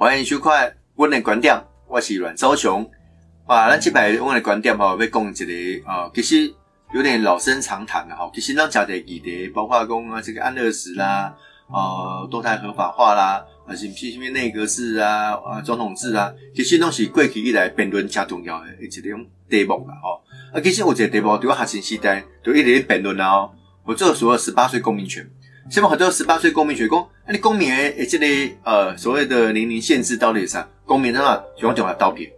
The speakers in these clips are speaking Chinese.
欢迎收看阮的观点，我是阮昭雄。啊，咱这摆阮的观点吼，要讲一个啊，其实有点老生常谈的吼。其实咱讲的议题，包括讲啊这个安乐死啦，啊堕胎合法化啦，啊是是什么内阁制啊，啊总统制啊，其实拢是过去以来辩论加重要的一种题目啦吼。啊，其实有一个题目，对我学生时代就一直辩论啦吼。我做所谓十八岁公民权。现在很多十八岁公民权，讲，那你公民诶，这里呃所谓的年龄限制到底是啥？公民的话，喜欢讲啊刀片，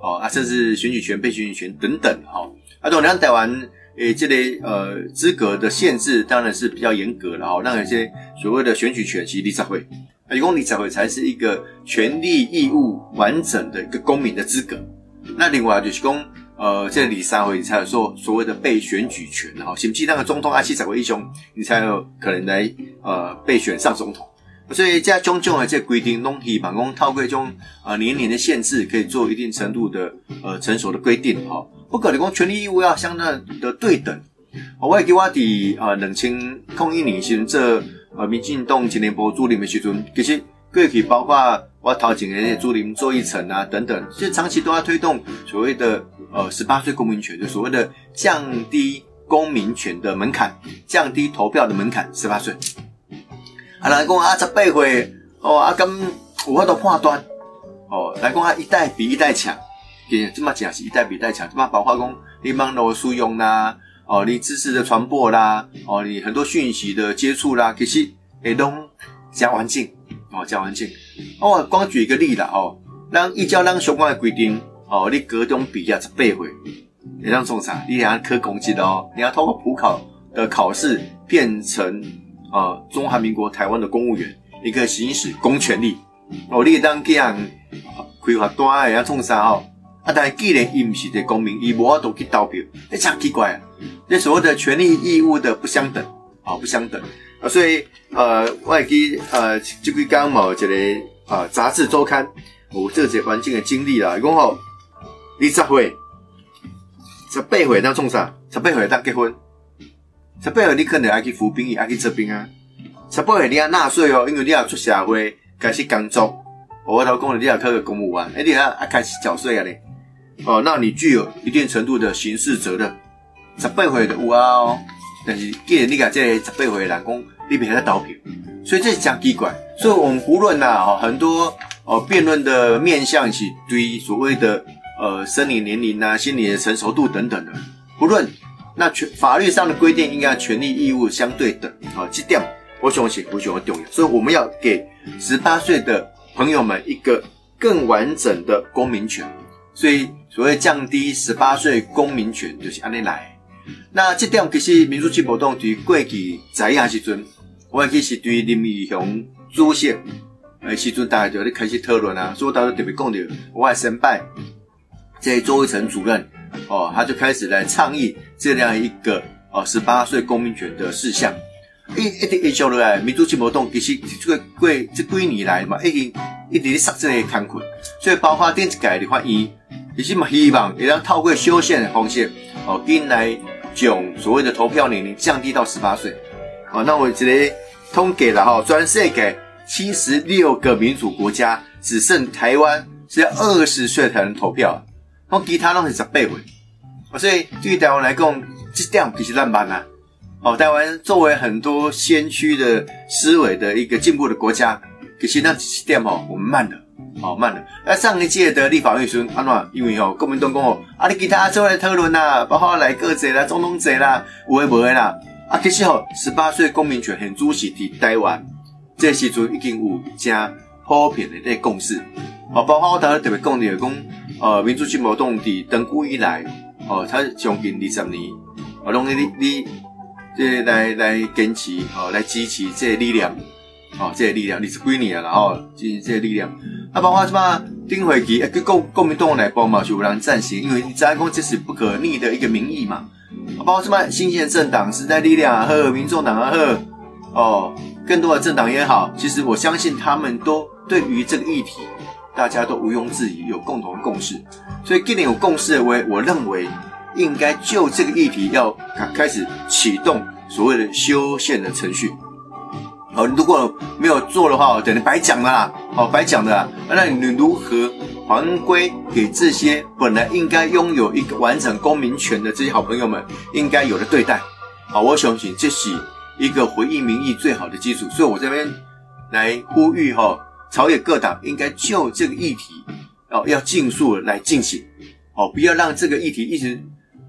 哦啊，甚至选举权、被选举权等等，哈，啊，同样台湾诶，这类呃资格的限制当然是比较严格的哈，那有些所谓的选举权，其实立法会，一共立法会才是一个权利义务完整的一个公民的资格。那另外就是讲。呃，这里三回才有说所谓的被选举权，哈，甚至那个总统阿七才会一雄，你才有可能来呃被选上总统。所以这种种的这规定，拢希望讲透过种呃年龄的限制，可以做一定程度的呃成熟的规定，哈。不可能讲权利义务要相当的对等。我也给我伫呃两千空一年时这呃民进党青年部主任的时阵，其实过去包括我头前的主任做一层啊等等，其实长期都要推动所谓的。呃，十八岁公民权就所谓的降低公民权的门槛，降低投票的门槛，十八岁。啊，来讲啊，十八岁哦，啊，咁有法度判断哦，来讲啊，一代比一代强，这么讲是一代比一代强，这么包括讲你网络使用啦，哦，你知识的传播啦，哦，你很多讯息的接触啦，其实也都加环境哦，加环境。哦，光举一个例子哦，让依照让相关的规定。哦，你高中毕业十八岁，你当做啥？你要考公职哦，你要通过普考的考试，变成呃中华民国台湾的公务员，你可以行使公权力。哦，你当这样开发单的，要创啥哦？啊，但既然伊唔是个公民，伊无法度去投票，你真奇怪啊！这所谓的权利义务的不相等，啊，不相等啊，所以呃，我记呃，这几刚某一个呃杂志周刊，有这些环境的经历啦，讲吼。二十岁、十八岁当创啥？十八岁当结婚，十八岁你可能爱去服兵役，爱去做兵啊。十八岁你要纳税哦，因为你要出社会开始工作。我头讲了，你要考个公务员，哎，你要开始缴税啊咧。哦，那你具有一定程度的刑事责任。十八岁的有啊哦，但是既然你讲这十八岁的人工，你别在投票，所以这是讲奇怪。所以我们无论呐，哦，很多哦辩论的面向是对所谓的。呃，生理年龄啊，心理的成熟度等等的，不论那权法律上的规定，应该权利义务相对等啊，这点我相信非常重要。所以我们要给十八岁的朋友们一个更完整的公民权。所以所谓降低十八岁公民权，就是安尼来。那这点其实民主进步党对过去在亚时阵，我其实对林义雄主席诶时阵，大家就咧开始讨论啊，所以大家特别讲到我的先拜。这周一成主任哦，他就开始来倡议这样一个哦十八岁公民权的事项。一一直一交来，民主进步党其实这个过这几年来嘛，已经一直在杀这些坎困，所以包括电子改的发言，也是嘛希望也让透过修宪的方式哦，进来将所谓的投票年龄降低到十八岁。哦，那我这里通给了哈，全世界七十六个民主国家，只剩台湾是要二十岁才能投票。那其他拢是十八岁，所以对于台湾来讲，这点其实烂慢啊。哦，台湾作为很多先驱的思维的一个进步的国家，其实那这点哦，我们慢了，哦慢了。那上一届的立法院说，安怎？因为哦，国民党讲哦，啊，你其他做来讨论啦，包括来个者啦、总统者啦，有诶无诶啦。啊，其实哦，十八岁公民权很主席伫台湾，这时阵已经有正普遍的这共识。哦，包括我当时特别讲的，讲呃，民主进步党伫登古以来，哦，他将近二十年，哦，拢你你这来来坚持，哦，来支持这力量，哦，这力量二十几年了，哦，支持这力量。啊，包括什么丁惠琪，跟国国民党来帮嘛，就有人赞成，因为你讲这是不可逆的一个民意嘛。包括什么新兴政党、时代力量啊，和民众党啊，和哦，更多的政党也好，其实我相信他们都对于这个议题。大家都毋庸置疑有共同的共识，所以既然有共识的为，我认为应该就这个议题要开开始启动所谓的修宪的程序。哦，如果没有做的话，我等于白讲了啦，哦，白讲的啦。那你如何还归给这些本来应该拥有一个完整公民权的这些好朋友们应该有的对待？好，我相信这是一个回应民意最好的基础。所以我这边来呼吁哈，朝野各党应该就这个议题哦，要尽速来进行，哦，不要让这个议题一直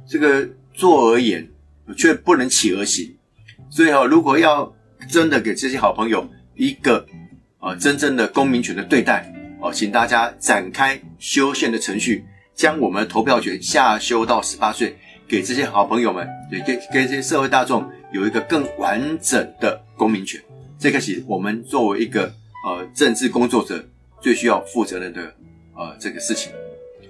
这个做而言，却不能起而行。所以哈，如果要真的给这些好朋友一个呃真正的公民权的对待哦，请大家展开修宪的程序，将我们的投票权下修到十八岁，给这些好朋友们，对，给给这些社会大众有一个更完整的公民权。这个是我们作为一个呃政治工作者最需要负责任的呃这个事情。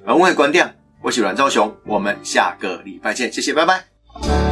而我的观点，我是阮昭雄，我们下个礼拜见，谢谢，拜拜。